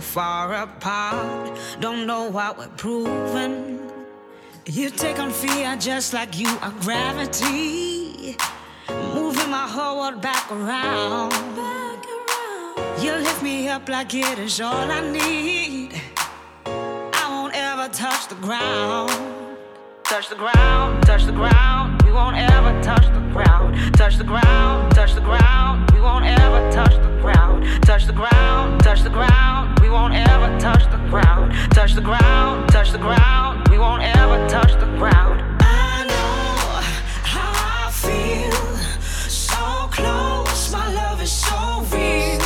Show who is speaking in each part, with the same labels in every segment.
Speaker 1: Far apart, don't know what we're proving. You take on fear just like you are gravity, moving my whole world back around. You lift me up like it is all I need. I won't ever touch the ground. Touch the ground, touch the ground. We won't ever touch the ground. Touch the ground, touch the ground. We won't ever touch the ground. Touch the ground, touch the ground we won't ever touch the ground. Touch the ground, touch the ground, we won't ever touch the ground.
Speaker 2: I know how I feel, so close, my love is so real.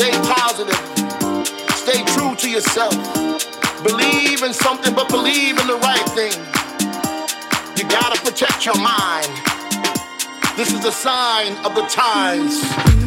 Speaker 3: Stay positive. Stay true to yourself. Believe in something, but believe in the right thing. You gotta protect your mind. This is a sign of the times.